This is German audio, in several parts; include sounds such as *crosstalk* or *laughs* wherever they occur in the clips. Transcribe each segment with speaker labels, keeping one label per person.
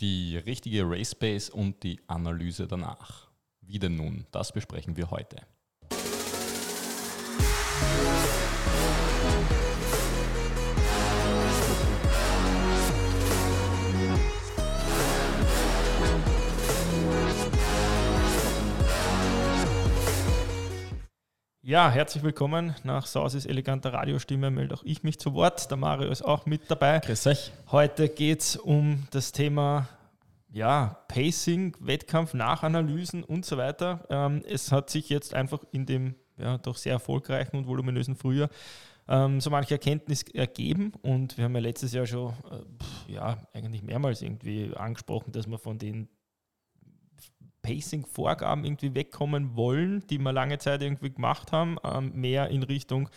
Speaker 1: Die richtige Race Base und die Analyse danach. Wie denn nun? Das besprechen wir heute.
Speaker 2: Ja, herzlich willkommen. Nach Sausis eleganter Radiostimme melde auch ich mich zu Wort. Der Mario ist auch mit dabei.
Speaker 3: Grüß euch.
Speaker 2: Heute geht es um das Thema ja, Pacing, Wettkampf, Nachanalysen und so weiter. Ähm, es hat sich jetzt einfach in dem ja, doch sehr erfolgreichen und voluminösen Frühjahr ähm, so manche Erkenntnis ergeben und wir haben ja letztes Jahr schon äh, ja, eigentlich mehrmals irgendwie angesprochen, dass wir von den Pacing-Vorgaben irgendwie wegkommen wollen, die wir lange Zeit irgendwie gemacht haben, ähm, mehr in Richtung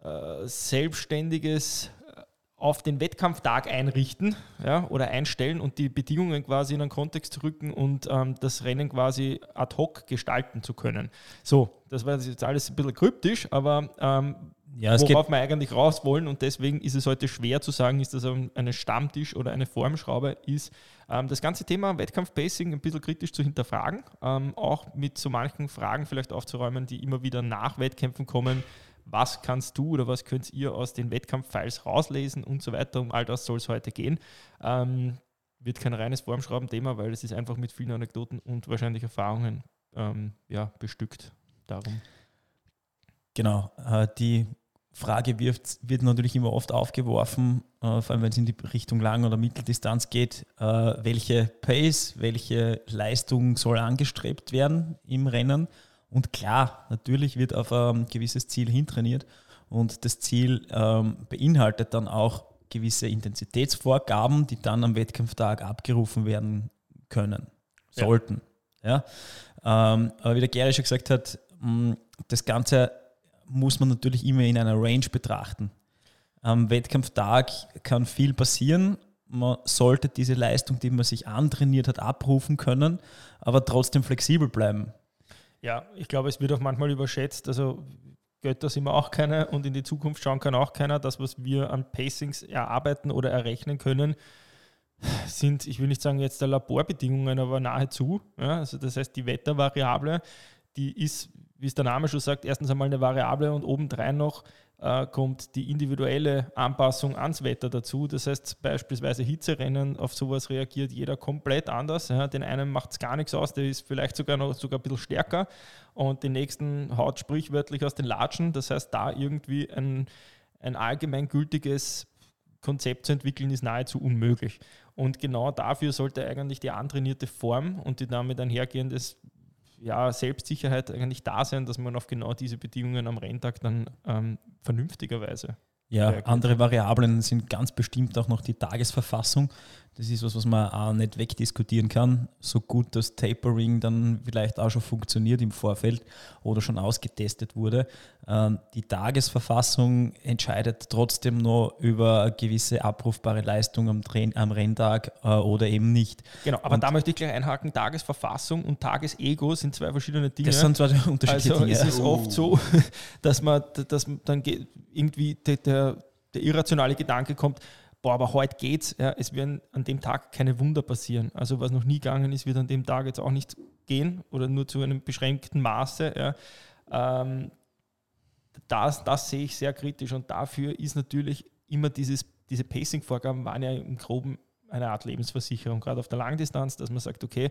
Speaker 2: äh, selbstständiges äh, auf den Wettkampftag einrichten ja, oder einstellen und die Bedingungen quasi in einen Kontext rücken und ähm, das Rennen quasi ad hoc gestalten zu können. So, das war jetzt alles ein bisschen kryptisch, aber ähm, ja, worauf wir eigentlich raus wollen und deswegen ist es heute schwer zu sagen, ist das ein Stammtisch oder eine Formschraube, ist ähm, das ganze Thema Wettkampf-Pacing ein bisschen kritisch zu hinterfragen, ähm, auch mit so manchen Fragen vielleicht aufzuräumen, die immer wieder nach Wettkämpfen kommen. Was kannst du oder was könnt ihr aus den Wettkampf-Files rauslesen und so weiter? Um all das soll es heute gehen. Ähm, wird kein reines Formschrauben-Thema, weil es ist einfach mit vielen Anekdoten und wahrscheinlich Erfahrungen ähm, ja, bestückt. Darum.
Speaker 3: Genau, äh, die Frage wirft, wird natürlich immer oft aufgeworfen, äh, vor allem wenn es in die Richtung Lang- oder Mitteldistanz geht, äh, welche Pace, welche Leistung soll angestrebt werden im Rennen. Und klar, natürlich wird auf ein gewisses Ziel hintrainiert und das Ziel ähm, beinhaltet dann auch gewisse Intensitätsvorgaben, die dann am Wettkampftag abgerufen werden können, sollten. Ja. ja? Ähm, aber wie der Gary schon gesagt hat, mh, das Ganze muss man natürlich immer in einer Range betrachten. Am Wettkampftag kann viel passieren. Man sollte diese Leistung, die man sich antrainiert hat, abrufen können, aber trotzdem flexibel bleiben.
Speaker 2: Ja, ich glaube, es wird auch manchmal überschätzt. Also Götter sind wir auch keine und in die Zukunft schauen kann auch keiner. Das, was wir an Pacings erarbeiten oder errechnen können, sind, ich will nicht sagen jetzt der Laborbedingungen, aber nahezu. Ja, also das heißt, die Wettervariable, die ist wie es der Name schon sagt, erstens einmal eine Variable und obendrein noch äh, kommt die individuelle Anpassung ans Wetter dazu. Das heißt beispielsweise Hitzerennen, auf sowas reagiert jeder komplett anders. Ja, den einen macht es gar nichts aus, der ist vielleicht sogar noch sogar ein bisschen stärker und den nächsten haut sprichwörtlich aus den Latschen. Das heißt, da irgendwie ein, ein allgemeingültiges Konzept zu entwickeln, ist nahezu unmöglich. Und genau dafür sollte eigentlich die antrainierte Form und die damit einhergehendes ja, Selbstsicherheit eigentlich da sein, dass man auf genau diese Bedingungen am Renntag dann ähm, vernünftigerweise.
Speaker 3: Ja, andere Variablen sind ganz bestimmt auch noch die Tagesverfassung. Das ist was, was man auch nicht wegdiskutieren kann. So gut das Tapering dann vielleicht auch schon funktioniert im Vorfeld oder schon ausgetestet wurde. Ähm, die Tagesverfassung entscheidet trotzdem noch über eine gewisse abrufbare Leistung am, Train am Renntag äh, oder eben nicht.
Speaker 2: Genau, aber und da möchte ich gleich einhaken. Tagesverfassung und Tagesego sind zwei verschiedene Dinge.
Speaker 3: Das sind zwei *laughs* unterschiedliche
Speaker 2: also
Speaker 3: Dinge.
Speaker 2: Es ist oh. oft so, *laughs* dass man, dass man dann irgendwie der, der irrationale Gedanke kommt, boah, aber heute geht's. Ja, es werden an dem Tag keine Wunder passieren. Also was noch nie gegangen ist, wird an dem Tag jetzt auch nicht gehen oder nur zu einem beschränkten Maße. Ja. Ähm, das, das sehe ich sehr kritisch und dafür ist natürlich immer dieses, diese Pacing-Vorgaben waren ja im Groben eine Art Lebensversicherung, gerade auf der Langdistanz, dass man sagt, okay,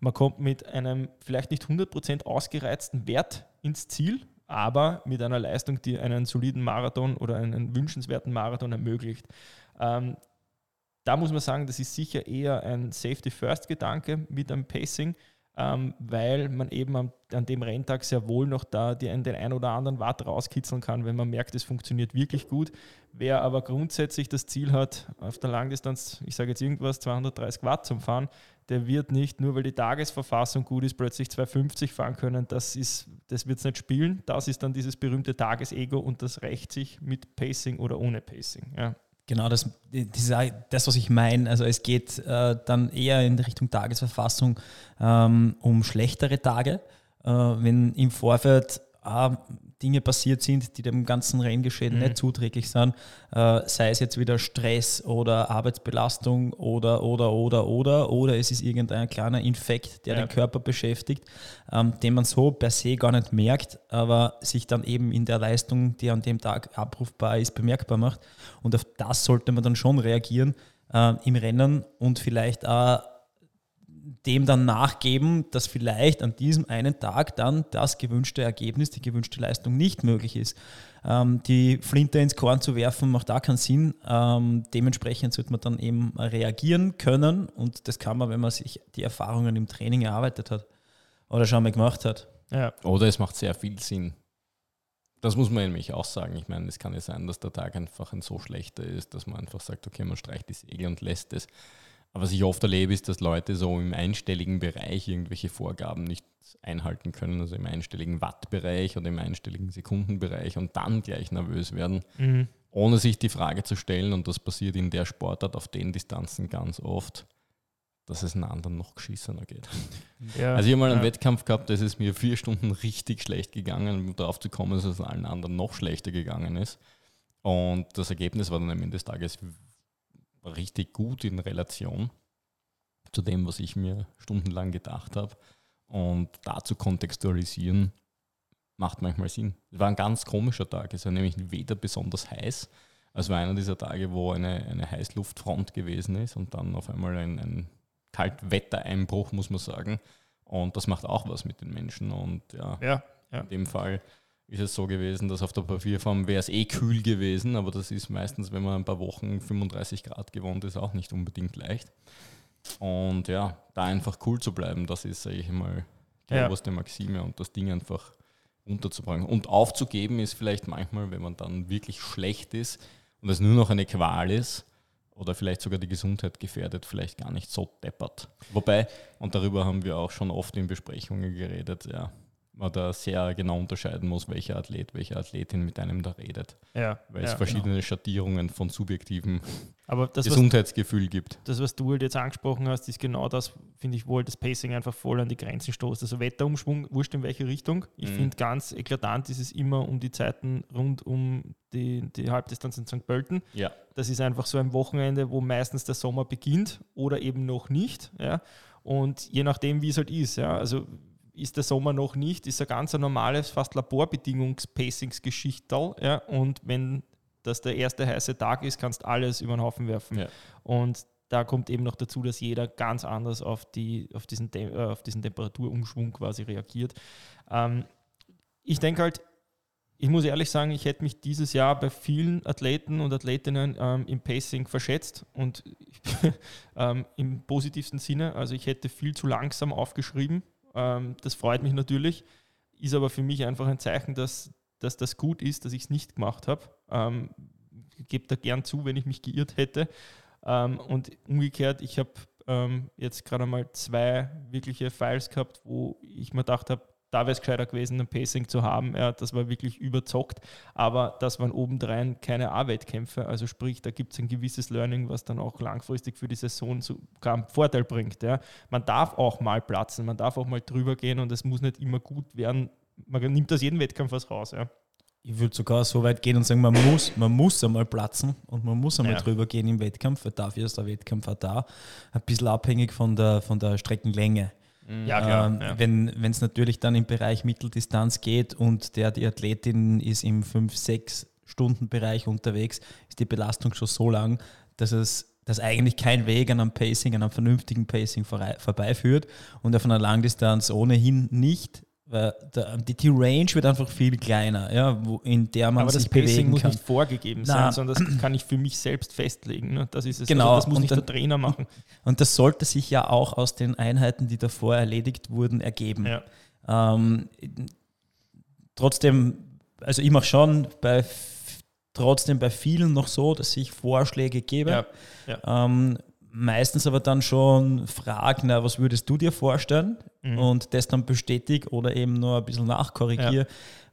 Speaker 2: man kommt mit einem vielleicht nicht 100% ausgereizten Wert ins Ziel, aber mit einer Leistung, die einen soliden Marathon oder einen wünschenswerten Marathon ermöglicht. Ähm, da muss man sagen, das ist sicher eher ein Safety-First-Gedanke mit einem Pacing, ähm, weil man eben an, an, dem Renntag sehr wohl noch da die, den ein oder anderen Watt rauskitzeln kann, wenn man merkt, es funktioniert wirklich gut. Wer aber grundsätzlich das Ziel hat, auf der Langdistanz, ich sage jetzt irgendwas, 230 Watt zum Fahren, der wird nicht, nur weil die Tagesverfassung gut ist, plötzlich 250 fahren können. Das, das wird es nicht spielen. Das ist dann dieses berühmte Tagesego und das rächt sich mit Pacing oder ohne Pacing. Ja.
Speaker 3: Genau, das, das, das, was ich meine. Also es geht äh, dann eher in Richtung Tagesverfassung ähm, um schlechtere Tage. Äh, wenn im Vorfeld äh, Dinge passiert sind, die dem ganzen Renngeschehen
Speaker 2: Mhm.
Speaker 3: nicht zuträglich sind, äh, sei es jetzt wieder Stress oder Arbeitsbelastung oder, oder, oder, oder, oder es ist irgendein kleiner Infekt, der
Speaker 2: Ja.
Speaker 3: den Körper beschäftigt, ähm, den man so per se gar nicht merkt, aber sich dann eben in der Leistung, die an dem Tag abrufbar ist, bemerkbar macht. Und auf das sollte man dann schon reagieren äh, im Rennen und vielleicht auch dem dann nachgeben, dass vielleicht an diesem einen Tag dann das gewünschte Ergebnis, die gewünschte Leistung nicht möglich ist. Ähm, die Flinte ins Korn zu werfen, macht da keinen Sinn. Ähm, dementsprechend sollte man dann eben reagieren können und das kann man, wenn man sich die Erfahrungen im Training erarbeitet hat oder schon mal gemacht hat.
Speaker 2: Ja.
Speaker 1: Oder es macht sehr viel Sinn. Das muss man nämlich auch sagen. Ich meine, es kann ja sein, dass der Tag einfach ein so schlechter ist, dass man einfach sagt, okay, man streicht die Segel und lässt es. Aber was ich oft erlebe, ist, dass Leute so im einstelligen Bereich irgendwelche Vorgaben nicht einhalten können, also im einstelligen Wattbereich oder im einstelligen Sekundenbereich und dann gleich nervös werden,
Speaker 2: Mhm.
Speaker 1: ohne sich die Frage zu stellen, und das passiert in der Sportart auf den Distanzen ganz oft, dass es einen anderen noch geschissener geht.
Speaker 2: Ja.
Speaker 1: Also ich habe mal einen
Speaker 2: ja.
Speaker 1: Wettkampf gehabt, da ist es mir vier Stunden richtig schlecht gegangen, um darauf zu kommen, dass es allen anderen noch schlechter gegangen ist. Und das Ergebnis war dann am Ende des Tages richtig gut in Relation zu dem, was ich mir stundenlang gedacht habe. Und da zu kontextualisieren, macht manchmal Sinn. Es war ein ganz komischer Tag. Es war nämlich weder besonders heiß, es war einer dieser Tage, wo eine, eine Heißluftfront gewesen ist und dann auf einmal ein, ein Kaltwettereinbruch, muss man sagen. Und das macht auch was mit den Menschen. Und ja,
Speaker 2: ja.
Speaker 1: in dem Fall ist es so gewesen, dass auf der Papierform wäre es eh kühl gewesen, aber das ist meistens, wenn man ein paar Wochen 35 Grad gewohnt ist, auch nicht unbedingt leicht. Und ja, da einfach cool zu bleiben, das ist, sage ich mal, die
Speaker 2: Ja.
Speaker 1: oberste Maxime und das Ding einfach runterzubringen. Und aufzugeben ist vielleicht manchmal, wenn man dann wirklich schlecht ist und es nur noch eine Qual ist oder vielleicht sogar die Gesundheit gefährdet, vielleicht gar nicht so deppert. Wobei, und darüber haben wir auch schon oft in Besprechungen geredet, ja, man da sehr genau unterscheiden muss, welcher Athlet, welche Athletin mit einem da redet,
Speaker 2: ja.
Speaker 1: weil es
Speaker 2: ja.
Speaker 1: verschiedene Schattierungen von subjektivem
Speaker 2: Aber das, was
Speaker 1: Gesundheitsgefühl gibt.
Speaker 2: das, was du halt jetzt angesprochen hast, ist genau das, finde ich, wo halt das Pacing einfach voll an die Grenzen stoßt. Also Wetterumschwung, wurscht in welche Richtung. Ich
Speaker 1: Mhm.
Speaker 2: finde ganz eklatant ist es immer um die Zeiten rund um die, die Halbdistanz in St. Pölten.
Speaker 1: Ja.
Speaker 2: Das ist einfach so ein Wochenende, wo meistens der Sommer beginnt oder eben noch nicht. Ja? Und je nachdem, wie es halt ist. Ja? Also ist der Sommer noch nicht, ist ein ganz normales, fast Laborbedingungs-Pacings-Geschichtel. Ja? Und wenn das der erste heiße Tag ist, kannst alles über den Haufen werfen.
Speaker 1: Ja.
Speaker 2: Und da kommt eben noch dazu, dass jeder ganz anders auf, die, auf, diesen, Tem- äh, auf diesen Temperaturumschwung quasi reagiert. Ähm, ich denke halt, ich muss ehrlich sagen, ich hätte mich dieses Jahr bei vielen Athleten und Athletinnen ähm, im Pacing verschätzt und *laughs* ähm, im positivsten Sinne. Also ich hätte viel zu langsam aufgeschrieben. Ähm, das freut mich natürlich, ist aber für mich einfach ein Zeichen, dass, dass das gut ist, dass ich es nicht gemacht habe. Ähm, gebe da gern zu, wenn ich mich geirrt hätte. Ähm, und umgekehrt, ich habe ähm, jetzt gerade mal zwei wirkliche Files gehabt, wo ich mir gedacht habe, da wäre es gescheiter gewesen, ein Pacing zu haben. Ja, das war wirklich überzockt, aber das waren obendrein keine A-Wettkämpfe. Also sprich, da gibt es ein gewisses Learning, was dann auch langfristig für die Saison sogar einen Vorteil bringt. Ja. Man darf auch mal platzen, man darf auch mal drüber gehen und es muss nicht immer gut werden. Man nimmt aus jedem Wettkampf was raus. Ja.
Speaker 3: Ich würde sogar so weit gehen und sagen, man muss, man muss einmal platzen und man muss einmal
Speaker 2: Ja.
Speaker 3: drüber gehen im Wettkampf, weil dafür ist der Wettkampf auch da. Ein bisschen abhängig von der, von der Streckenlänge.
Speaker 2: Ja,
Speaker 3: Ähm,
Speaker 2: ja.
Speaker 3: Wenn es natürlich dann im Bereich Mitteldistanz geht und der, die Athletin ist im 5-6-Stunden-Bereich unterwegs, ist die Belastung schon so lang, dass es dass eigentlich kein Weg an einem Pacing, an einem vernünftigen Pacing vorbeiführt und auf einer Langdistanz ohnehin nicht. Weil der, die, die Range wird einfach viel kleiner, ja, wo, in der man
Speaker 2: Aber das
Speaker 3: sich
Speaker 2: Pacing
Speaker 3: bewegen
Speaker 2: muss
Speaker 3: kann.
Speaker 2: nicht vorgegeben
Speaker 3: Na.
Speaker 2: sein, sondern das kann ich für mich selbst festlegen. Ne? Das ist es.
Speaker 3: Genau,
Speaker 2: Also das muss
Speaker 3: und
Speaker 2: nicht
Speaker 3: dann-
Speaker 2: der Trainer machen. *laughs*
Speaker 3: Und das sollte sich ja auch aus den Einheiten, die davor erledigt wurden, ergeben.
Speaker 2: Ja.
Speaker 3: Ähm, trotzdem, also ich mache schon bei trotzdem bei vielen noch so, dass ich Vorschläge gebe.
Speaker 2: Ja,
Speaker 3: Ähm, meistens aber dann schon frage, na, was würdest du dir vorstellen?
Speaker 2: Mhm.
Speaker 3: Und das dann bestätige oder eben nur ein bisschen nachkorrigiere.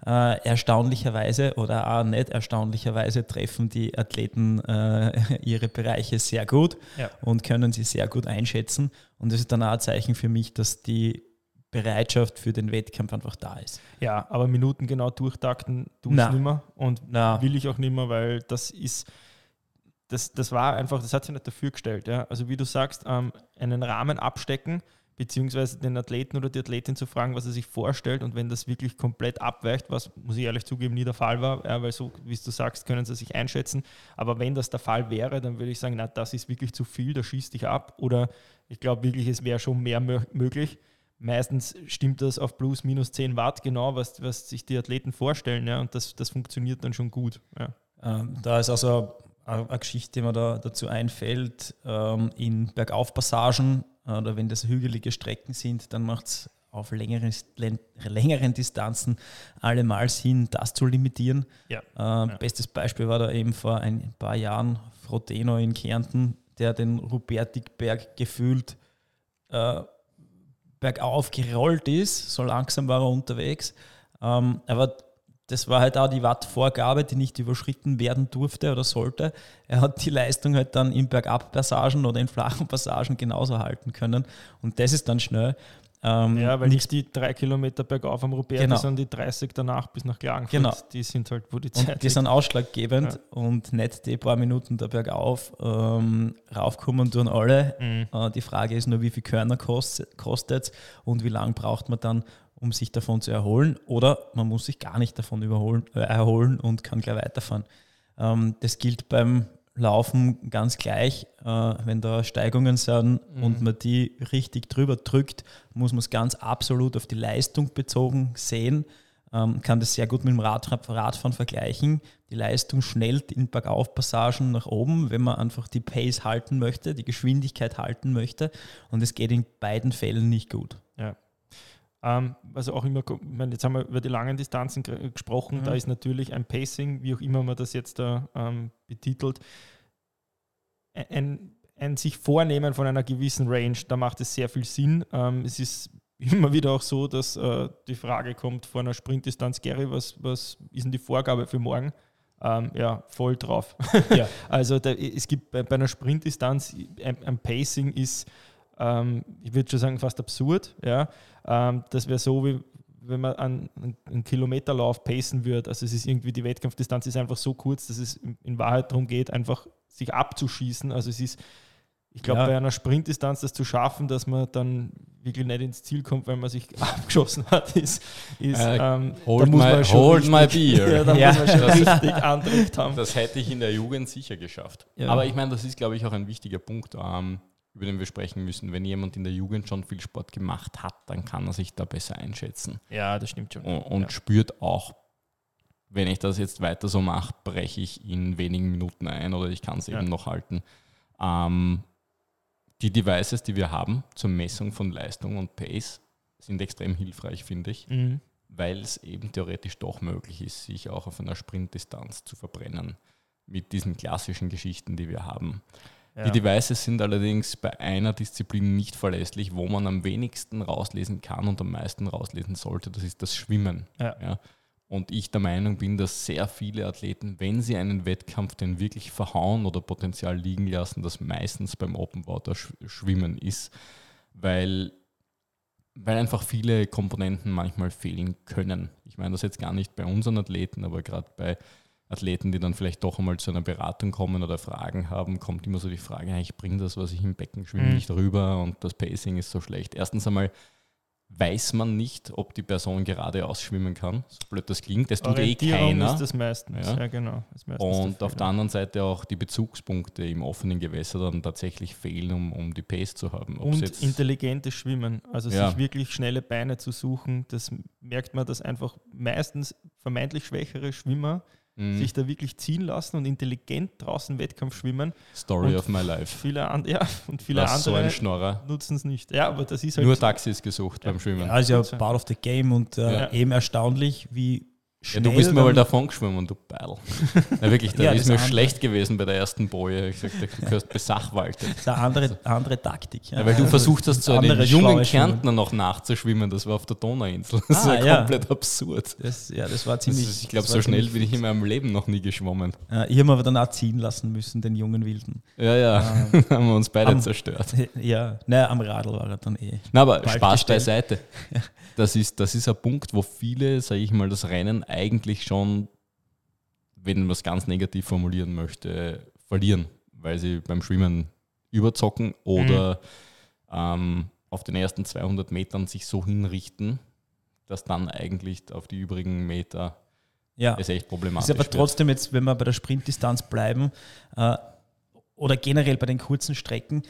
Speaker 3: Äh, erstaunlicherweise oder auch nicht erstaunlicherweise treffen die Athleten äh, *laughs* ihre Bereiche sehr gut
Speaker 2: Ja.
Speaker 3: und können sie sehr gut einschätzen. Und das ist dann auch ein Zeichen für mich, dass die Bereitschaft für den Wettkampf einfach da ist.
Speaker 2: Ja, aber Minuten genau durchtakten tue ich nicht mehr und
Speaker 3: Na,
Speaker 2: will ich auch nicht mehr, weil das ist, das, das war einfach, das hat sich nicht dafür gestellt. Ja? Also wie du sagst, ähm, einen Rahmen abstecken, beziehungsweise den Athleten oder die Athletin zu fragen, was er sich vorstellt und wenn das wirklich komplett abweicht, was, muss ich ehrlich zugeben, nie der Fall war, ja, weil so, wie du sagst, können sie sich einschätzen, aber wenn das der Fall wäre, dann würde ich sagen, na, das ist wirklich zu viel, da schießt dich ab oder ich glaube wirklich, es wäre schon mehr mö möglich. Meistens stimmt das auf plus minus 10 Watt genau, was, was sich die Athleten vorstellen ja, und das, das funktioniert dann schon gut. Ja.
Speaker 3: Ähm, da ist also eine Geschichte, die mir da dazu einfällt, ähm, in Bergaufpassagen äh, oder wenn das hügelige Strecken sind, dann macht es auf längeren, längeren Distanzen allemal Sinn, das zu limitieren.
Speaker 2: Ja.
Speaker 3: Äh, Bestes Beispiel war da eben vor ein paar Jahren Frodeno in Kärnten, der den Rupertikberg gefühlt äh, bergauf gerollt ist. So langsam war er unterwegs. Ähm, aber das war halt auch die Wattvorgabe, die nicht überschritten werden durfte oder sollte. Er hat die Leistung halt dann in Bergabpassagen oder in flachen Passagen genauso halten können. Und das ist dann schnell. Ähm,
Speaker 2: Ja, weil
Speaker 3: nicht,
Speaker 2: die drei Kilometer bergauf am Roberto,
Speaker 3: Genau.
Speaker 2: sondern die 30 danach bis nach Klagenfurt,
Speaker 3: Genau.
Speaker 2: die sind halt, wo die Zeit
Speaker 3: und die sind ausschlaggebend
Speaker 2: Ja.
Speaker 3: und nicht die paar Minuten da bergauf. Ähm, raufkommen tun alle.
Speaker 2: Mhm.
Speaker 3: Äh, die Frage ist nur, wie viel Körner kostet es und wie lange braucht man dann, um sich davon zu erholen. Oder man muss sich gar nicht davon überholen, äh, erholen und kann gleich weiterfahren. Ähm, das gilt beim Laufen ganz gleich. Äh, wenn da Steigungen sind und man die richtig drüber drückt, muss man es ganz absolut auf die Leistung bezogen sehen. Ähm, kann das sehr gut mit dem Rad, Radfahren vergleichen. Die Leistung schnellt in Bergaufpassagen nach oben, wenn man einfach die Pace halten möchte, die Geschwindigkeit halten möchte. Und es geht in beiden Fällen nicht gut.
Speaker 2: Ähm, was auch immer, ich meine, jetzt haben wir über die langen Distanzen gesprochen,
Speaker 3: Mhm.
Speaker 2: da ist natürlich ein Pacing, wie auch immer man das jetzt da ähm, betitelt, ein, ein sich Vornehmen von einer gewissen Range, da macht es sehr viel Sinn. Ähm, es ist *laughs* immer wieder auch so, dass äh, die Frage kommt vor einer Sprintdistanz, Gary, was, was ist denn die Vorgabe für morgen? Ähm, ja, voll drauf.
Speaker 3: Ja. *laughs*
Speaker 2: Also da, es gibt bei, bei einer Sprintdistanz ein, ein Pacing ist, ähm, ich würde schon sagen, fast absurd. Ja? Ähm, das wäre so, wie wenn man einen, einen- Kilometerlauf pacen würde. Also es ist irgendwie, die Wettkampfdistanz ist einfach so kurz, dass es in, Wahrheit darum geht, einfach sich abzuschießen. Also es ist, ich glaube,
Speaker 3: Ja.
Speaker 2: bei einer Sprintdistanz das zu schaffen, dass man dann wirklich nicht ins Ziel kommt, weil man sich *laughs* abgeschossen hat, ist, ist
Speaker 1: Äh,
Speaker 2: ähm,
Speaker 1: hold my-
Speaker 2: man schon
Speaker 1: hold my
Speaker 2: richtig,
Speaker 1: beer. *laughs*
Speaker 2: Ja, da
Speaker 3: Ja.
Speaker 2: muss man schon
Speaker 1: Das-
Speaker 2: richtig Antrieb haben.
Speaker 1: Das hätte ich in der Jugend sicher geschafft.
Speaker 3: Ja.
Speaker 1: Aber ich meine, das ist, glaube ich, auch ein wichtiger Punkt, ähm, über den wir sprechen müssen. Wenn jemand in der Jugend schon viel Sport gemacht hat, dann kann er sich da besser einschätzen
Speaker 2: Ja, das stimmt schon.
Speaker 1: und, und
Speaker 2: ja.
Speaker 1: spürt auch, wenn ich das jetzt weiter so mache, breche ich in wenigen Minuten ein oder ich kann es
Speaker 2: Ja.
Speaker 1: eben noch halten. Ähm, die Devices, die wir haben zur Messung von Leistung und Pace, sind extrem hilfreich, finde ich
Speaker 2: Mhm.
Speaker 1: weil es eben theoretisch doch möglich ist, sich auch auf einer Sprintdistanz zu verbrennen mit diesen klassischen Geschichten, die wir haben.
Speaker 2: Ja.
Speaker 1: Die Devices sind allerdings bei einer Disziplin nicht verlässlich, wo man am wenigsten rauslesen kann und am meisten rauslesen sollte, das ist das Schwimmen.
Speaker 2: Ja.
Speaker 1: Und ich der Meinung bin, dass sehr viele Athleten, wenn sie einen Wettkampf den wirklich verhauen oder Potenzial liegen lassen, das meistens beim Open Water Sch- Schwimmen ist, weil, weil einfach viele Komponenten manchmal fehlen können. Ich meine das jetzt gar nicht bei unseren Athleten, aber gerade bei Athleten, die dann vielleicht doch einmal zu einer Beratung kommen oder Fragen haben, kommt immer so die Frage, "Ja, ich bringe das, was ich im Becken schwimme,
Speaker 2: Mhm.
Speaker 1: nicht rüber und das Pacing ist so schlecht. Erstens einmal weiß man nicht, ob die Person geradeaus schwimmen kann, so blöd das klingt, das tut eh keiner.
Speaker 2: ist das meistens.
Speaker 1: Ja.
Speaker 2: Ja, genau. ist meistens
Speaker 1: Und
Speaker 2: der
Speaker 1: auf der anderen Seite auch die Bezugspunkte im offenen Gewässer dann tatsächlich fehlen, um, um die Pace zu haben. Ob's
Speaker 2: Und intelligentes Schwimmen, also
Speaker 1: Ja.
Speaker 2: sich wirklich schnelle Beine zu suchen, das merkt man, dass einfach meistens vermeintlich schwächere Schwimmer
Speaker 1: Mhm.
Speaker 2: sich da wirklich ziehen lassen und intelligent draußen Wettkampf schwimmen.
Speaker 1: Story
Speaker 2: und
Speaker 1: of my life.
Speaker 2: Viele, an, ja, und viele
Speaker 1: so ein
Speaker 2: andere
Speaker 1: Schnorrer.
Speaker 2: nutzen es nicht. Ja, aber das ist halt
Speaker 1: Nur Taxis gesucht
Speaker 2: Ja.
Speaker 1: beim Schwimmen.
Speaker 3: Ja, ist ja part of the game und äh,
Speaker 2: Ja.
Speaker 3: eben erstaunlich, wie
Speaker 1: Ja, du bist mir mal davon geschwommen, du Beil. *laughs* Ja, wirklich, da
Speaker 3: Ja,
Speaker 1: ist
Speaker 3: das
Speaker 1: mir
Speaker 3: andere-
Speaker 1: schlecht gewesen bei der ersten Boje. Ich sagte, du gehörst besachwaltet.
Speaker 3: Das ist eine andere, andere Taktik.
Speaker 1: Ja, weil du versucht hast, so einen
Speaker 3: Andere
Speaker 1: jungen Kärntner noch nachzuschwimmen. Das war auf der Donauinsel. Das
Speaker 3: Ah,
Speaker 1: ja. komplett absurd.
Speaker 3: Das, ja, das war
Speaker 1: Das
Speaker 3: ziemlich.
Speaker 1: ist, ich glaube,
Speaker 3: das
Speaker 1: so
Speaker 3: war
Speaker 1: schnell bin ich in meinem Leben noch nie geschwommen.
Speaker 3: Ich habe aber dann auch ziehen lassen müssen, den jungen Wilden.
Speaker 1: Ja, ja, *laughs* haben wir uns beide
Speaker 3: Am-
Speaker 1: zerstört. *laughs*
Speaker 3: Ja, naja, am Radl war er dann eh.
Speaker 1: Na, aber Spaß
Speaker 3: gestellt.
Speaker 1: beiseite. Das ist, das ist ein Punkt, wo viele, sage ich mal, das Rennen eigentlich schon, wenn man es ganz negativ formulieren möchte, verlieren, weil sie beim Schwimmen überzocken oder ähm, auf den ersten 200 Metern sich so hinrichten, dass dann eigentlich auf die übrigen Meter
Speaker 3: Ja.
Speaker 1: es echt problematisch
Speaker 3: Ist aber trotzdem jetzt, wenn wir bei der Sprintdistanz bleiben äh, oder generell bei den kurzen Strecken,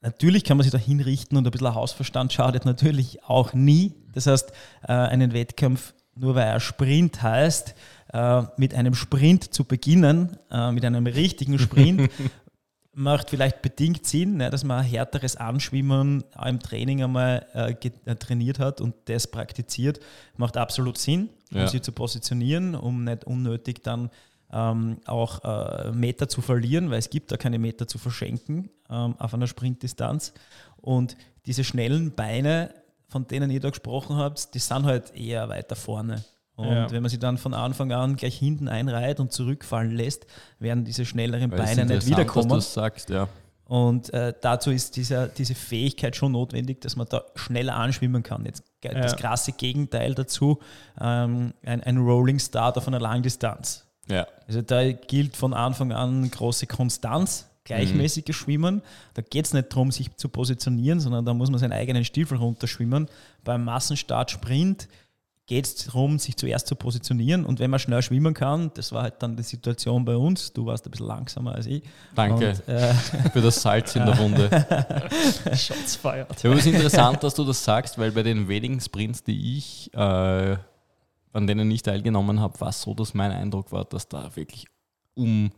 Speaker 3: natürlich kann man sich da hinrichten und ein bisschen Hausverstand schadet natürlich auch nie. Das heißt, äh, einen Wettkampf, nur weil er Sprint heißt, äh, mit einem Sprint zu beginnen, äh, mit einem richtigen Sprint, *laughs* macht vielleicht bedingt Sinn, ne, dass man ein härteres Anschwimmen im Training einmal äh, äh, trainiert hat und das praktiziert. Macht absolut Sinn, um
Speaker 1: Ja.
Speaker 3: sich zu positionieren, um nicht unnötig dann ähm, auch äh, Meter zu verlieren, weil es gibt da keine Meter zu verschenken ähm, auf einer Sprintdistanz. Und diese schnellen Beine, von denen ihr da gesprochen habt, die sind halt eher weiter vorne. Und
Speaker 2: Ja.
Speaker 3: wenn man sie dann von Anfang an gleich hinten einreiht und zurückfallen lässt, werden diese schnelleren
Speaker 1: Weil
Speaker 3: Beine nicht wiederkommen.
Speaker 1: Dass du sagst, ja.
Speaker 3: Und äh, dazu ist dieser, diese Fähigkeit schon notwendig, dass man da schneller anschwimmen kann. Jetzt ge- das
Speaker 2: Ja.
Speaker 3: krasse Gegenteil dazu, ähm, ein, ein Rolling Start auf einer Langdistanz.
Speaker 1: ja.
Speaker 3: Also da gilt von Anfang an große Konstanz, gleichmäßiges Schwimmen. Da geht es nicht darum, sich zu positionieren, sondern da muss man seinen eigenen Stiefel runterschwimmen. Beim Massenstart Sprint geht es darum, sich zuerst zu positionieren. Und wenn man schnell schwimmen kann, das war halt dann die Situation bei uns, du warst ein bisschen langsamer als ich.
Speaker 1: Danke
Speaker 3: Und, äh, *laughs*
Speaker 1: für das Salz in der Wunde. *laughs*
Speaker 2: Shots feiert.
Speaker 1: Ja, aber es ist interessant, dass du das sagst, weil bei den wenigen Sprints, die ich, äh, an denen ich teilgenommen habe, war es so, dass mein Eindruck war, dass da wirklich um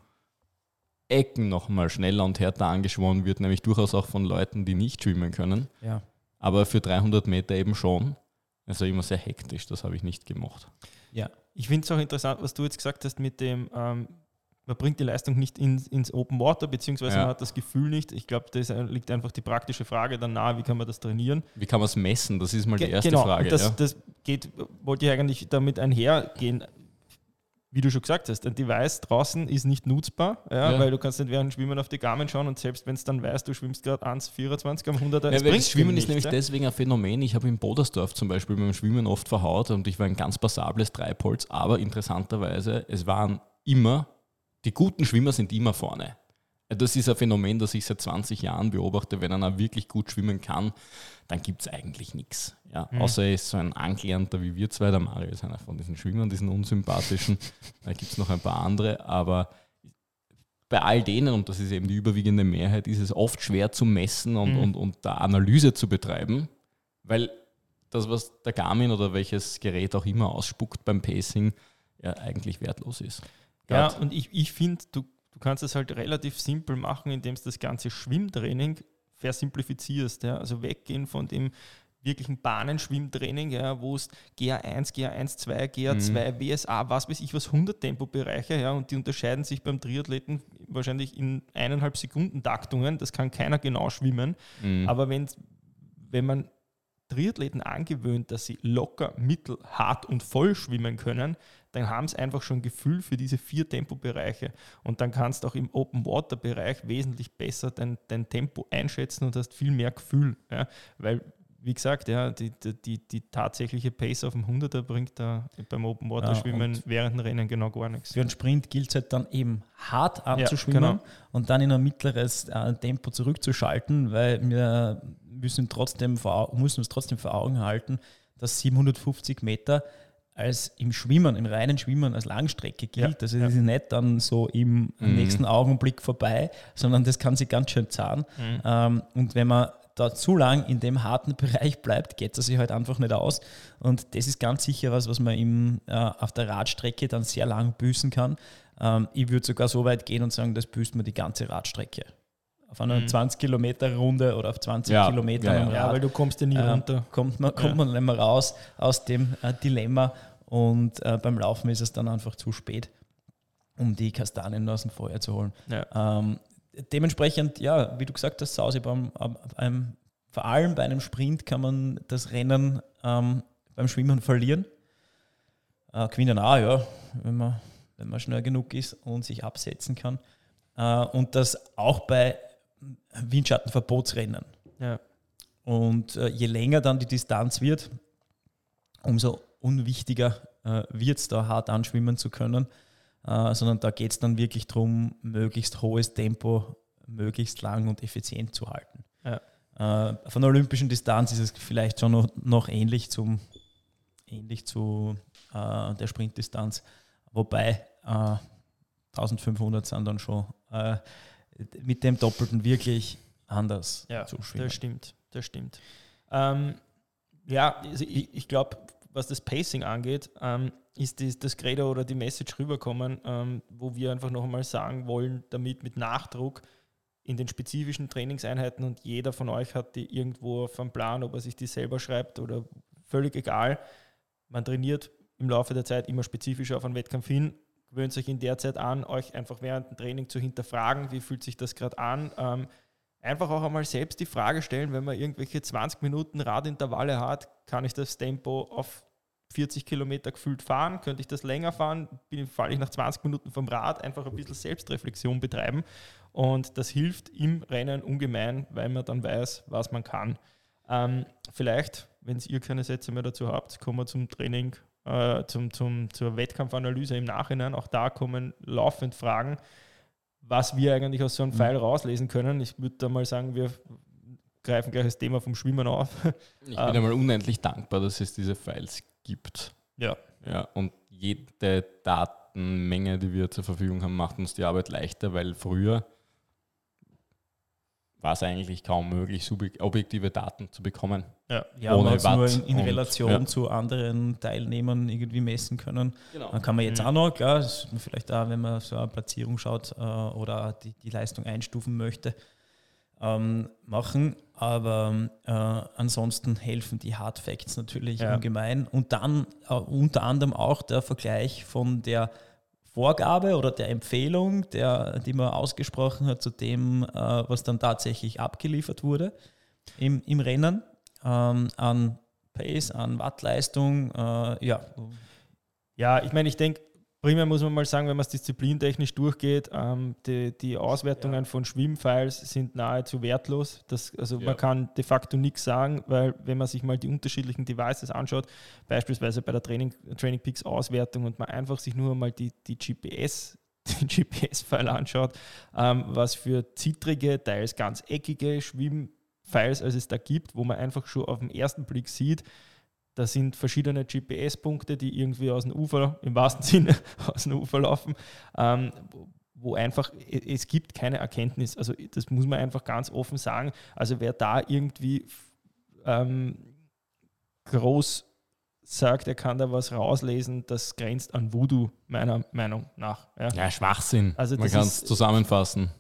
Speaker 1: Ecken nochmal schneller und härter angeschwommen wird, nämlich durchaus auch von Leuten, die nicht schwimmen können,
Speaker 3: ja.
Speaker 1: aber für 300 Meter eben schon. Also immer sehr hektisch, das habe ich nicht gemacht.
Speaker 3: ja.
Speaker 2: Ich finde es auch interessant, was du jetzt gesagt hast mit dem, ähm, man bringt die Leistung nicht ins, ins Open Water, beziehungsweise
Speaker 1: Ja.
Speaker 2: man hat das Gefühl nicht. Ich glaube, da ist- liegt einfach die praktische Frage dann nahe, wie kann man das trainieren.
Speaker 1: Wie kann man es messen? Das ist mal die
Speaker 2: Ge-
Speaker 1: erste
Speaker 2: genau,
Speaker 1: Frage.
Speaker 2: das,
Speaker 1: ja.
Speaker 2: das geht, wollte ich eigentlich damit einhergehen. Wie du schon gesagt hast, ein Device draußen ist nicht nutzbar, ja,
Speaker 1: Ja.
Speaker 2: weil du kannst nicht während dem Schwimmen auf die Garmin schauen und selbst wenn es dann weißt, du schwimmst gerade 1,24 am 100er,
Speaker 1: Ja, Schwimmen
Speaker 2: dir
Speaker 1: ist nämlich
Speaker 2: ja.
Speaker 1: deswegen ein Phänomen. Ich habe in Bodersdorf zum Beispiel beim Schwimmen oft verhaut und ich war ein ganz passables Treibholz, aber interessanterweise, es waren immer, die guten Schwimmer sind immer vorne. Das ist ein Phänomen, das ich seit 20 Jahren beobachte. Wenn einer wirklich gut schwimmen kann, dann gibt es eigentlich nichts. Ja, Außer er ist so ein Angelernter wie wir zwei. Der Mario ist einer von diesen Schwimmern, diesen unsympathischen. *laughs* Da gibt es noch ein paar andere, aber bei all denen, und das ist eben die überwiegende Mehrheit, ist es oft schwer zu messen und,
Speaker 2: Mhm.
Speaker 1: und, und da Analyse zu betreiben, weil das, was der Garmin oder welches Gerät auch immer ausspuckt beim Pacing, ja eigentlich wertlos ist.
Speaker 2: Ja,
Speaker 1: Grad-
Speaker 2: und ich, ich finde, du, du kannst es halt relativ simpel machen, indem du das ganze Schwimmtraining versimplifizierst. Ja? Also weggehen von dem wirklichen Bahnenschwimmtraining, ja, wo es GA1, GA1, 2, GA2, WSA, was weiß ich was, 100 Tempobereiche, ja, und die unterscheiden sich beim Triathleten wahrscheinlich in eineinhalb Sekunden Taktungen, das kann keiner genau schwimmen,
Speaker 1: Mhm.
Speaker 2: aber wenn, wenn man Triathleten angewöhnt, dass sie locker, mittel, hart und voll schwimmen können, dann haben sie einfach schon Gefühl für diese vier Tempobereiche. Und dann kannst du auch im Open-Water-Bereich wesentlich besser dein, dein Tempo einschätzen und hast viel mehr Gefühl. Ja? Weil, wie gesagt, ja, die, die, die, tatsächliche Pace auf dem 100er bringt da beim Open-Water-Schwimmen
Speaker 3: und-
Speaker 2: während dem Rennen genau gar nichts.
Speaker 3: Für einen Sprint gilt es halt dann eben hart anzuschwimmen
Speaker 2: genau.
Speaker 3: und dann in ein mittleres äh, Tempo zurückzuschalten, weil wir müssen, trotzdem vor, müssen uns trotzdem vor Augen halten, dass 750 Meter als im Schwimmen, im reinen Schwimmen als Langstrecke gilt.
Speaker 2: Ja,
Speaker 3: Also
Speaker 2: ja.
Speaker 3: das ist nicht dann so im
Speaker 1: Mhm.
Speaker 3: nächsten Augenblick vorbei, sondern das kann sich ganz schön zahlen.
Speaker 2: Mhm.
Speaker 3: Ähm, und wenn man da zu lang in dem harten *laughs* Bereich bleibt, geht es sich halt einfach nicht aus. Und das ist ganz sicher was, was man im, äh, auf der Radstrecke dann sehr lang büßen kann. Ähm, ich würde sogar so weit gehen und sagen, das büßt man die ganze Radstrecke. Auf einer
Speaker 2: Mhm.
Speaker 3: 20 Kilometer Runde oder auf 20
Speaker 1: Ja,
Speaker 3: Kilometern
Speaker 1: ja,
Speaker 3: am
Speaker 1: ja.
Speaker 2: Ja,
Speaker 3: Rad
Speaker 2: weil du kommst ja nie
Speaker 3: ähm,
Speaker 2: runter.
Speaker 3: kommt man, kommt
Speaker 2: Ja.
Speaker 3: man nicht mehr raus aus dem äh, Dilemma. und äh, beim Laufen ist es dann einfach zu spät, um die Kastanien aus dem Feuer zu holen.
Speaker 2: Ja.
Speaker 3: Ähm, dementsprechend, ja, wie du gesagt hast, Sausi, beim, beim, vor allem bei einem Sprint kann man das Rennen ähm, beim Schwimmen verlieren. Äh, gewinnen auch, ja, wenn man, wenn man schnell genug ist und sich absetzen kann. Äh, und das auch bei Windschattenverbotsrennen.
Speaker 2: Ja.
Speaker 3: Und äh, je länger dann die Distanz wird, umso unwichtiger äh, wird es da hart anschwimmen zu können, äh, sondern da geht es dann wirklich darum, möglichst hohes Tempo, möglichst lang und effizient zu halten.
Speaker 2: Ja.
Speaker 3: Äh, von der olympischen Distanz ist es vielleicht schon noch, noch ähnlich, zum, ähnlich zu äh, der Sprintdistanz, wobei 1500 äh, sind dann schon äh, mit dem Doppelten wirklich anders
Speaker 2: ja,
Speaker 3: zu schwimmen.
Speaker 2: Das stimmt, das stimmt. Ähm, ja, also ich, ich glaube, was das Pacing angeht, ähm, ist die, das Credo oder die Message rüberkommen, ähm, wo wir einfach noch einmal sagen wollen, damit mit Nachdruck in den spezifischen Trainingseinheiten und jeder von euch hat die irgendwo auf einem Plan, ob er sich die selber schreibt oder völlig egal. Man trainiert im Laufe der Zeit immer spezifischer auf einen Wettkampf hin. Gewöhnt euch in der Zeit an, euch einfach während dem Training zu hinterfragen, wie fühlt sich das gerade an. Ähm, einfach auch einmal selbst die Frage stellen, wenn man irgendwelche 20 Minuten Radintervalle hat, kann ich das Tempo auf 40 Kilometer gefühlt fahren? Könnte ich das länger fahren? Bin, falle ich nach 20 Minuten vom Rad? Einfach ein bisschen Selbstreflexion betreiben. Und das hilft im Rennen ungemein, weil man dann weiß, was man kann. Ähm, vielleicht, wenn ihr keine Sätze mehr dazu habt, kommen wir zum Training, äh, zum, zum, zur Wettkampfanalyse im Nachhinein. Auch da kommen laufend Fragen was wir eigentlich aus so einem mhm. Pfeil rauslesen können. Ich würde da mal sagen, wir greifen gleich das Thema vom Schwimmen auf.
Speaker 1: Ich bin einmal unendlich dankbar, dass es diese Files gibt.
Speaker 2: Ja.
Speaker 1: ja. Und jede Datenmenge, die wir zur Verfügung haben, macht uns die Arbeit leichter, weil früher war es eigentlich kaum möglich, objektive Daten zu bekommen.
Speaker 3: Ja, ja ohne man hat nur in, in Relation ja. zu anderen Teilnehmern irgendwie messen können. Genau. Dann kann man jetzt mhm. auch noch, klar, vielleicht auch, wenn man so eine Platzierung schaut äh, oder die, die Leistung einstufen möchte, ähm, machen. Aber äh, ansonsten helfen die Hard Facts natürlich ja. ungemein. Und dann äh, unter anderem auch der Vergleich von der Vorgabe oder der Empfehlung, der, die man ausgesprochen hat, zu dem, äh, was dann tatsächlich abgeliefert wurde im, im Rennen, ähm, an Pace, an Wattleistung. Äh, ja.
Speaker 2: ja, ich meine, ich denke, primär muss man mal sagen, wenn man es disziplintechnisch durchgeht, ähm, die, die Auswertungen ja. von Schwimmfiles sind nahezu wertlos. Das, also ja. man kann de facto nichts sagen, weil wenn man sich mal die unterschiedlichen Devices anschaut, beispielsweise bei der Training, Training Peaks Auswertung und man einfach sich nur mal die, die GPS *laughs* den GPS-File anschaut, ähm, was für zittrige, teils ganz eckige Schwimmfiles es da gibt, wo man einfach schon auf den ersten Blick sieht, da sind verschiedene GPS-Punkte, die irgendwie aus dem Ufer, im wahrsten Sinne *laughs* aus dem Ufer laufen, ähm, wo einfach, es gibt keine Erkenntnis. Also das muss man einfach ganz offen sagen. Also wer da irgendwie ähm, groß sagt, er kann da was rauslesen, das grenzt an Voodoo, meiner Meinung nach.
Speaker 1: Ja, ja Schwachsinn. Also man kann es zusammenfassen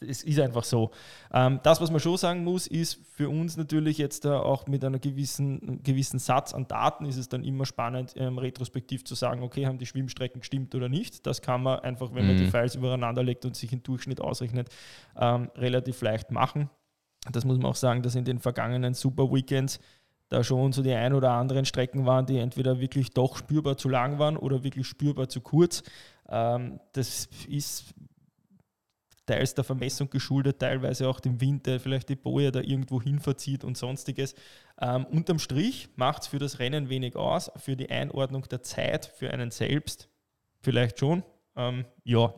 Speaker 2: es ist einfach so. Ähm, das, was man schon sagen muss, ist für uns natürlich jetzt äh, auch mit einer gewissen, gewissen Satz an Daten ist es dann immer spannend, ähm, retrospektiv zu sagen, okay, haben die Schwimmstrecken gestimmt oder nicht. Das kann man einfach, wenn man die mhm. Files übereinander legt und sich im Durchschnitt ausrechnet, ähm, relativ leicht machen. Das muss man auch sagen, dass in den vergangenen Super Weekends da schon so die ein oder anderen Strecken waren, die entweder wirklich doch spürbar zu lang waren oder wirklich spürbar zu kurz. Das ist teils der Vermessung geschuldet, teilweise auch dem Wind, der vielleicht die Boje da irgendwo hin verzieht und sonstiges. Ähm, unterm Strich macht es für das Rennen wenig aus, für die Einordnung der Zeit, für einen selbst vielleicht schon. Ähm, ja.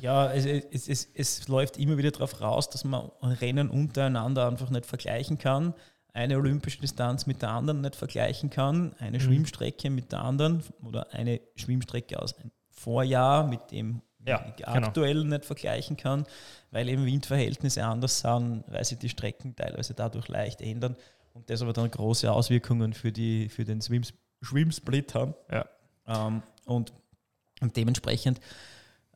Speaker 3: Ja, es, es, es, es läuft immer wieder darauf raus, dass man Rennen untereinander einfach nicht vergleichen kann eine olympische Distanz mit der anderen nicht vergleichen kann, eine mhm. Schwimmstrecke mit der anderen oder eine Schwimmstrecke aus einem Vorjahr mit dem ja, genau. aktuell genau. nicht vergleichen kann, weil eben Windverhältnisse anders sind, weil sich die Strecken teilweise dadurch leicht ändern und das aber dann große Auswirkungen für, die, für den Swims, Schwimmsplit haben.
Speaker 2: Ja.
Speaker 3: Ähm, und, und, dementsprechend,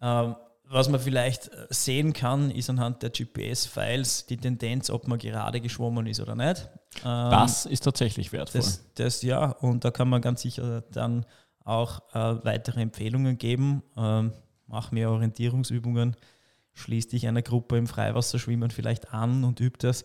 Speaker 3: ähm, was man vielleicht sehen kann, ist anhand der GPS-Files die Tendenz, ob man gerade geschwommen ist oder nicht.
Speaker 1: Ähm, das ist tatsächlich wertvoll.
Speaker 3: Das, das ja, und da kann man ganz sicher dann auch äh, weitere Empfehlungen geben. Ähm, mach mehr Orientierungsübungen, schließ dich einer Gruppe im Freiwasserschwimmen vielleicht an und üb das,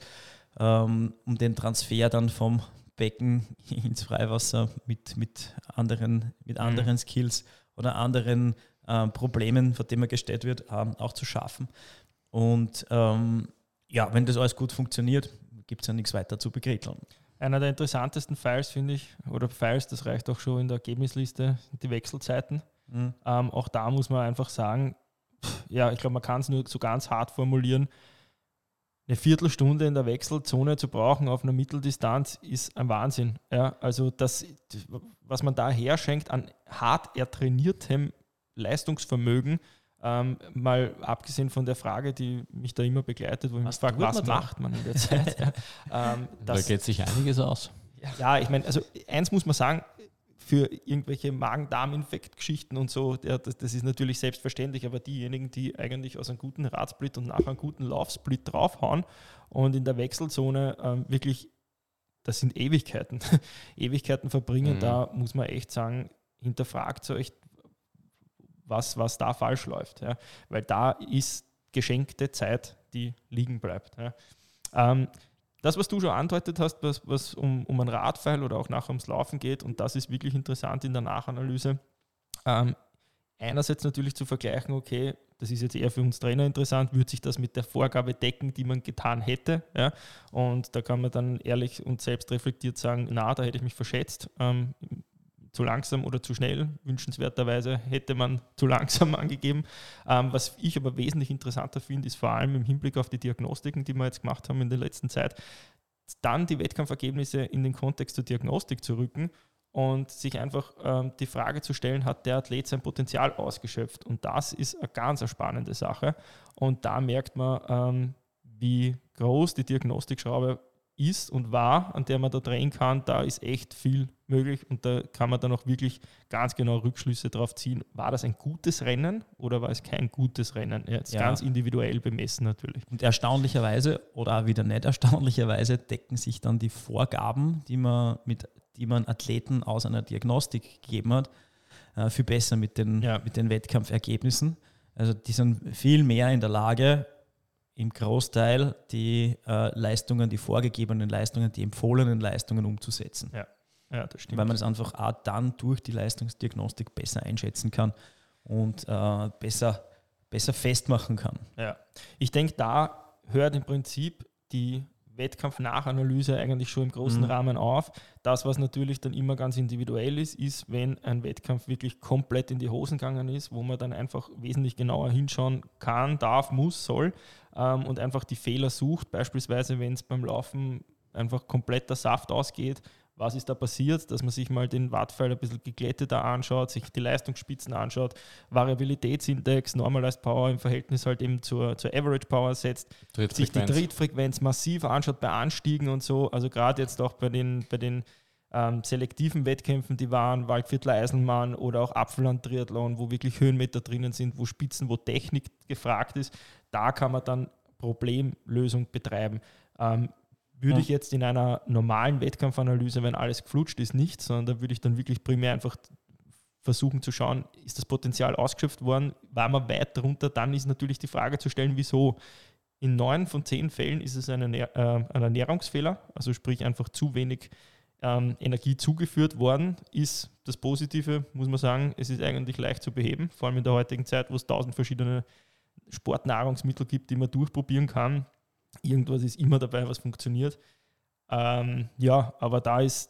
Speaker 3: ähm, um den Transfer dann vom Becken *laughs* ins Freiwasser mit, mit anderen, mit mhm. anderen Skills oder anderen äh, Problemen, vor denen man gestellt wird, ähm, auch zu schaffen. Und ähm, ja, wenn das alles gut funktioniert, gibt es ja nichts weiter zu begräteln.
Speaker 2: Einer der interessantesten Files, finde ich, oder Files, das reicht auch schon in der Ergebnisliste, die Wechselzeiten. Mhm. Ähm, auch da muss man einfach sagen, pff, ja, ich glaube, man kann es nur so ganz hart formulieren. Eine Viertelstunde in der Wechselzone zu brauchen auf einer Mitteldistanz ist ein Wahnsinn. Ja, also das, was man da herschenkt an hart ertrainiertem Leistungsvermögen, ähm, mal abgesehen von der Frage, die mich da immer begleitet, wo ich was mich frage, was macht man in der Zeit? *laughs*
Speaker 1: ähm, da geht sich einiges aus.
Speaker 2: Ja, ich meine, also eins muss man sagen, für irgendwelche Magen-Darm-Infektgeschichten und so, ja, das, das, ist natürlich selbstverständlich, aber diejenigen, die eigentlich aus einem guten Radsplit und nachher einen guten Laufsplit draufhauen und in der Wechselzone ähm, wirklich, das sind Ewigkeiten, *laughs* Ewigkeiten verbringen, mhm. da muss man echt sagen, hinterfragt euch, was, was da falsch läuft. Ja? Weil da ist geschenkte Zeit, die liegen bleibt. Ja? Ähm, das, was du schon andeutet hast, was, was um, um ein Radpfeil oder auch nachher ums Laufen geht, und das ist wirklich interessant in der Nachanalyse. Ähm, einerseits natürlich zu vergleichen, okay, das ist jetzt eher für uns Trainer interessant, würde sich das mit der Vorgabe decken, die man getan hätte. Ja? Und da kann man dann ehrlich und selbst reflektiert sagen, na, da hätte ich mich verschätzt. Ähm, zu langsam oder zu schnell. Wünschenswerterweise hätte man zu langsam *laughs* angegeben. Ähm, was ich aber wesentlich interessanter finde, ist vor allem im Hinblick auf die Diagnostiken, die wir jetzt gemacht haben in der letzten Zeit, dann die Wettkampfergebnisse in den Kontext zur Diagnostik zu rücken und sich einfach ähm, die Frage zu stellen, hat der Athlet sein Potenzial ausgeschöpft? Und das ist eine ganz spannende Sache. Und da merkt man, ähm, wie groß die Diagnostikschraube ist und war, an der man da drehen kann, da ist echt viel möglich und da kann man dann auch wirklich ganz genau Rückschlüsse drauf ziehen. War das ein gutes Rennen oder war es kein gutes Rennen? Jetzt ja. ganz individuell bemessen natürlich.
Speaker 3: Und erstaunlicherweise oder wieder nicht erstaunlicherweise decken sich dann die Vorgaben, die man mit die man Athleten aus einer Diagnostik gegeben hat, äh, viel besser mit den, ja. mit den Wettkampfergebnissen. Also die sind viel mehr in der Lage, im Großteil die äh, Leistungen, die vorgegebenen Leistungen, die empfohlenen Leistungen umzusetzen.
Speaker 2: Ja. ja, das stimmt.
Speaker 3: Weil man es einfach auch dann durch die Leistungsdiagnostik besser einschätzen kann und äh, besser, besser festmachen kann.
Speaker 2: Ja, ich denke, da hört im Prinzip die Wettkampf-Nachanalyse eigentlich schon im großen mhm. Rahmen auf. Das, was natürlich dann immer ganz individuell ist, ist, wenn ein Wettkampf wirklich komplett in die Hosen gegangen ist, wo man dann einfach wesentlich genauer hinschauen kann, darf, muss, soll ähm, und einfach die Fehler sucht. Beispielsweise, wenn es beim Laufen einfach kompletter Saft ausgeht, was ist da passiert, dass man sich mal den Wattpfeil ein bisschen geglätteter anschaut, sich die Leistungsspitzen anschaut, Variabilitätsindex, Normalized Power im Verhältnis halt eben zur, zur Average Power setzt, sich die Trittfrequenz massiv anschaut bei Anstiegen und so, also gerade jetzt auch bei den, bei den ähm, selektiven Wettkämpfen, die waren, Waldviertler Eisenmann oder auch Apfelland-Triathlon, wo wirklich Höhenmeter drinnen sind, wo Spitzen, wo Technik gefragt ist, da kann man dann Problemlösung betreiben. Ähm, würde ja. ich jetzt in einer normalen Wettkampfanalyse, wenn alles geflutscht ist, nicht, sondern da würde ich dann wirklich primär einfach versuchen zu schauen, ist das Potenzial ausgeschöpft worden, war man weit drunter, dann ist natürlich die Frage zu stellen, wieso. In neun von zehn Fällen ist es ein, äh, ein Ernährungsfehler, also sprich einfach zu wenig ähm, Energie zugeführt worden, ist das Positive, muss man sagen, es ist eigentlich leicht zu beheben, vor allem in der heutigen Zeit, wo es tausend verschiedene Sportnahrungsmittel gibt, die man durchprobieren kann irgendwas ist immer dabei, was funktioniert. Ähm, ja, aber da ist,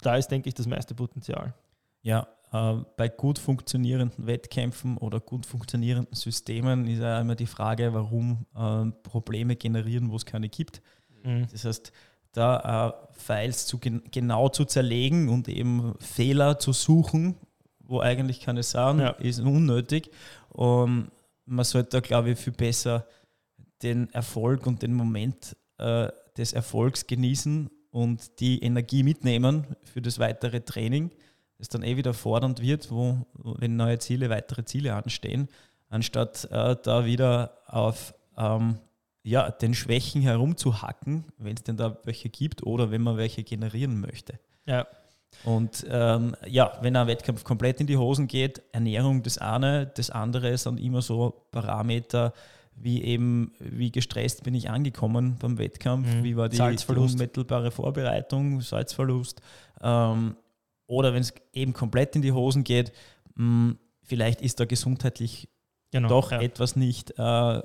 Speaker 2: da ist, denke ich, das meiste Potenzial.
Speaker 3: Ja, äh, bei gut funktionierenden Wettkämpfen oder gut funktionierenden Systemen ist ja immer die Frage, warum äh, Probleme generieren, wo es keine gibt. Mhm. Das heißt, da äh, Files zu gen genau zu zerlegen und eben Fehler zu suchen, wo eigentlich keine sind, ja. ist unnötig. Und man sollte da, glaube ich, viel besser den Erfolg und den Moment äh, des Erfolgs genießen und die Energie mitnehmen für das weitere Training, das dann eh wieder fordernd wird, wo, wenn neue Ziele, weitere Ziele anstehen, anstatt äh, da wieder auf ähm, ja, den Schwächen herumzuhacken, wenn es denn da welche gibt oder wenn man welche generieren möchte.
Speaker 2: Ja,
Speaker 3: Und ähm, ja, wenn ein Wettkampf komplett in die Hosen geht, Ernährung das eine, das andere sind immer so Parameter, wie eben, wie gestresst bin ich angekommen beim Wettkampf,
Speaker 2: Mhm.
Speaker 3: wie war die, unmittelbare Vorbereitung, Salzverlust. Ähm, oder wenn es eben komplett in die Hosen geht, mh, vielleicht ist da gesundheitlich
Speaker 2: Genau.
Speaker 3: doch
Speaker 2: ja.
Speaker 3: etwas nicht äh,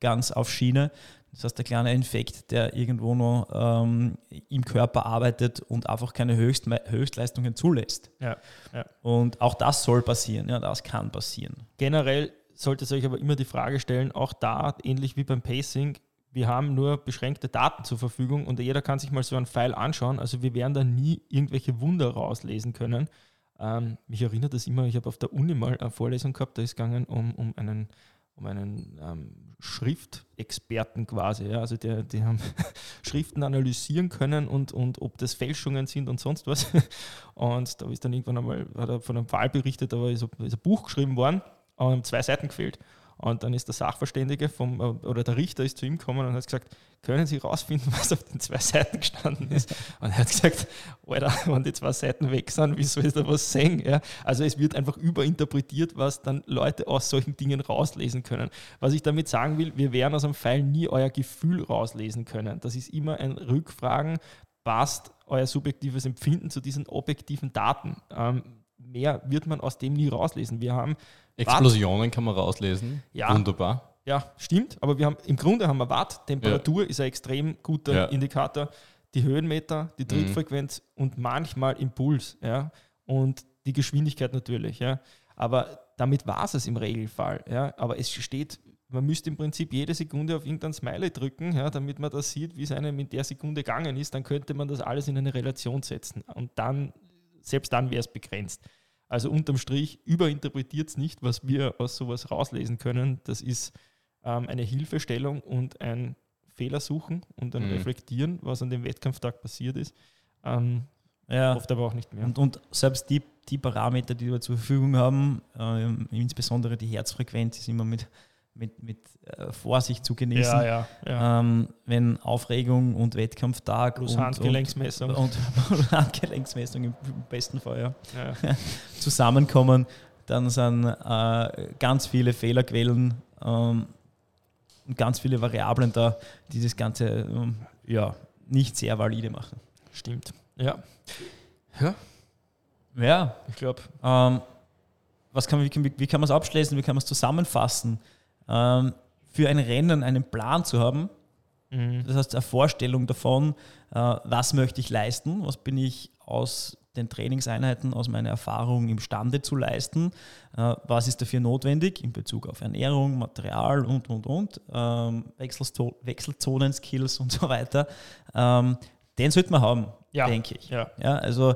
Speaker 3: ganz auf Schiene. Das heißt, der kleine Infekt, der irgendwo noch ähm, im Körper arbeitet und einfach keine Höchst Höchstleistungen zulässt.
Speaker 2: Ja, ja.
Speaker 3: Und auch das soll passieren, ja, das kann passieren.
Speaker 2: Generell solltet ihr euch aber immer die Frage stellen, auch da, ähnlich wie beim Pacing, wir haben nur beschränkte Daten zur Verfügung und jeder kann sich mal so einen Pfeil anschauen. Also wir werden da nie irgendwelche Wunder rauslesen können. Ähm, mich erinnert das immer, ich habe auf der Uni mal eine Vorlesung gehabt, da ist gegangen um, um einen, um einen ähm, Schriftexperten quasi. Ja? Also der, die haben *laughs* Schriften analysieren können und, und ob das Fälschungen sind und sonst was. *laughs* Und da ist dann irgendwann einmal, hat er von einem Fall berichtet, aber ist, ist ein Buch geschrieben worden und zwei Seiten gefehlt. Und dann ist der Sachverständige vom, oder der Richter ist zu ihm gekommen und hat gesagt, können Sie rausfinden, *laughs* was auf den zwei Seiten gestanden ist? Und er hat gesagt, Alter, wenn die zwei Seiten weg sind, wie soll ich da was sehen? Ja? Also es wird einfach überinterpretiert, was dann Leute aus solchen Dingen rauslesen können. Was ich damit sagen will, wir werden aus einem Pfeil nie euer Gefühl rauslesen können. Das ist immer ein Rückfragen, passt euer subjektives Empfinden zu diesen objektiven Daten. Ähm, mehr wird man aus dem nie rauslesen. Wir haben
Speaker 1: Explosionen kann man rauslesen.
Speaker 2: Ja.
Speaker 1: Wunderbar.
Speaker 2: ja, stimmt, aber wir haben im Grunde haben wir Watt, Temperatur ist ein extrem guter
Speaker 1: Ja.
Speaker 2: Indikator, die Höhenmeter, die Trittfrequenz und manchmal Impuls, ja, und die Geschwindigkeit natürlich, ja. Aber damit war es im Regelfall, ja. Aber es steht, man müsste im Prinzip jede Sekunde auf irgendein Smiley drücken, ja, damit man das sieht, wie es einem in der Sekunde gegangen ist, dann könnte man das alles in eine Relation setzen. Und dann, selbst dann wäre es begrenzt. Also unterm Strich überinterpretiert es nicht, was wir aus sowas rauslesen können. Das ist ähm, eine Hilfestellung und ein Fehlersuchen und ein
Speaker 1: Mhm.
Speaker 2: Reflektieren, was an dem Wettkampftag passiert ist. Ähm,
Speaker 3: Ja.
Speaker 2: Oft aber auch nicht mehr.
Speaker 3: Und, und selbst die, die Parameter, die wir zur Verfügung haben, ähm, insbesondere die Herzfrequenz, ist immer mit, mit, mit äh, Vorsicht zu genießen.
Speaker 2: ja, ja, ja.
Speaker 3: Ähm, wenn Aufregung und Wettkampftag
Speaker 2: Plus
Speaker 3: und,
Speaker 2: Handgelenksmessung.
Speaker 3: und, und *laughs* Handgelenksmessung im besten Fall ja,
Speaker 2: ja. *laughs*
Speaker 3: zusammenkommen, dann sind äh, ganz viele Fehlerquellen ähm, und ganz viele Variablen da, die das Ganze ähm, ja, nicht sehr valide machen.
Speaker 2: Stimmt. Ja. Ja,
Speaker 3: Ja,
Speaker 2: ich glaube,
Speaker 3: Ähm, was kann, wie, wie, wie kann man es abschließen, wie kann man es zusammenfassen? Ähm, für ein Rennen einen Plan zu haben,
Speaker 2: mhm.
Speaker 3: das heißt eine Vorstellung davon, äh, was möchte ich leisten, was bin ich aus den Trainingseinheiten, aus meiner Erfahrung imstande zu leisten, äh, was ist dafür notwendig in Bezug auf Ernährung, Material und, und, und, ähm, Wechselsto- Wechselzonen-Skills und *laughs* so weiter. Ähm, den sollte man haben,
Speaker 2: Ja.
Speaker 3: denke ich.
Speaker 2: ja.
Speaker 3: Ja, also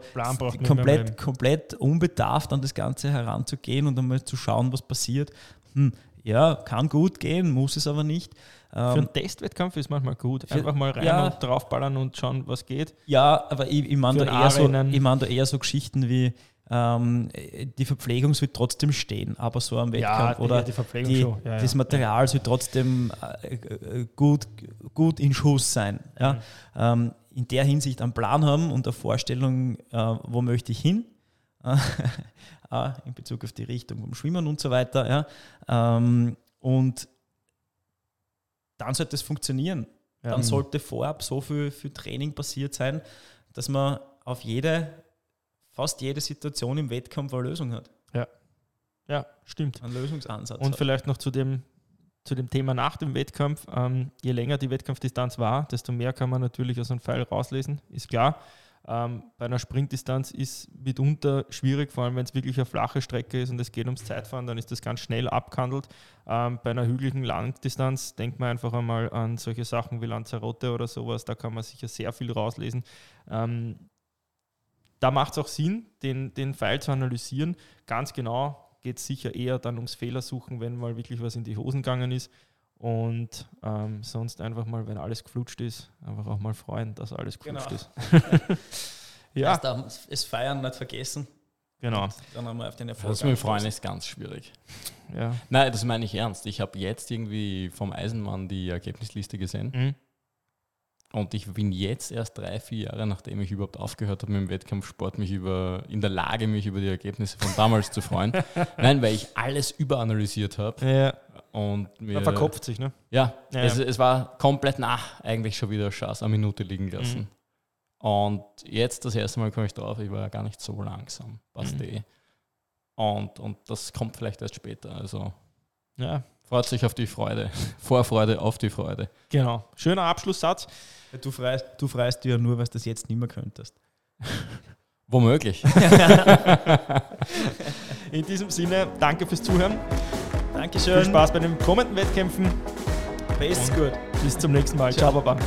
Speaker 3: komplett, komplett unbedarft an das Ganze heranzugehen und einmal zu schauen, was passiert. Hm, ja, kann gut gehen, muss es aber nicht.
Speaker 2: Für
Speaker 3: Ähm,
Speaker 2: einen Testwettkampf ist manchmal gut. Einfach mal rein
Speaker 3: ja.
Speaker 2: und draufballern und schauen, was geht.
Speaker 3: ja, aber ich, ich meine da, eher so- ich mein da eher so Geschichten wie ähm, die Verpflegung soll trotzdem stehen, aber so am Wettkampf
Speaker 2: die-
Speaker 3: oder
Speaker 2: die Verpflegung
Speaker 3: die,
Speaker 2: schon. Ja,
Speaker 3: das
Speaker 2: ja.
Speaker 3: Material soll trotzdem äh, äh, gut, gut in Schuss sein. Ja?
Speaker 2: Mhm.
Speaker 3: Ähm, in der Hinsicht einen Plan haben und eine Vorstellung, äh, wo möchte ich hin, *laughs* äh, in Bezug auf die Richtung vom Schwimmen und so weiter. Ja? Ähm, und dann sollte es funktionieren.
Speaker 2: Ja.
Speaker 3: Dann sollte vorab so viel für Training passiert sein, dass man auf jede, fast jede Situation im Wettkampf eine Lösung hat,
Speaker 2: ja, stimmt.
Speaker 3: einen Lösungsansatz.
Speaker 2: Und
Speaker 3: hat.
Speaker 2: vielleicht noch zu dem, zu dem Thema nach dem Wettkampf. Ähm, je länger die Wettkampfdistanz war, desto mehr kann man natürlich aus einem Pfeil rauslesen, ist klar. Ähm, bei einer Sprintdistanz ist mitunter schwierig, vor allem wenn es wirklich eine flache Strecke ist und es geht ums Zeitfahren, dann ist das ganz schnell abgehandelt. Ähm, bei einer hügeligen Langdistanz denkt man einfach einmal an solche Sachen wie Lanzarote oder sowas, da kann man sicher sehr viel rauslesen. Ähm, da macht es auch Sinn, den, den Pfeil zu analysieren. Ganz genau geht es sicher eher dann ums Fehlersuchen, wenn mal wirklich was in die Hosen gegangen ist. Und ähm, sonst einfach mal, wenn alles geflutscht ist, einfach auch mal freuen, dass alles geflutscht
Speaker 3: Genau.
Speaker 2: ist. *laughs* ja,
Speaker 3: Erst auch das Feiern nicht vergessen.
Speaker 2: genau.
Speaker 3: Und dann haben wir auf den Erfolg.
Speaker 1: Das mit dem Freuen ist ganz schwierig.
Speaker 2: Ja.
Speaker 1: Nein, das meine ich ernst. Ich habe jetzt irgendwie vom Eisenmann die Ergebnisliste gesehen.
Speaker 2: Mhm.
Speaker 1: Und ich bin jetzt erst drei, vier Jahre, nachdem ich überhaupt aufgehört habe mit dem Wettkampfsport, mich über, in der Lage, mich über die Ergebnisse von damals zu freuen. *laughs* Nein, weil ich alles überanalysiert habe.
Speaker 2: Ja,
Speaker 1: Und mir,
Speaker 2: man verkopft sich, ne?
Speaker 1: Ja,
Speaker 2: Ja,
Speaker 1: es,
Speaker 2: ja.
Speaker 1: es war komplett nach, eigentlich schon wieder Schaß, eine Minute liegen lassen.
Speaker 2: Mhm.
Speaker 1: Und jetzt das erste Mal komme ich drauf, ich war ja gar nicht so langsam. Passt
Speaker 2: Mhm.
Speaker 1: eh. Und, und das kommt vielleicht erst später. Also
Speaker 2: Ja,
Speaker 1: freut sich auf die Freude. *laughs* Vorfreude auf die Freude.
Speaker 2: genau. Schöner Abschlusssatz.
Speaker 3: Du freust, du freust dich ja nur, was du das jetzt nicht mehr könntest.
Speaker 1: Womöglich. *laughs*
Speaker 2: In diesem Sinne, danke fürs Zuhören.
Speaker 3: Dankeschön.
Speaker 2: Viel Spaß bei den kommenden Wettkämpfen.
Speaker 3: Best gut.
Speaker 2: Bis zum nächsten Mal. Ciao, Baba.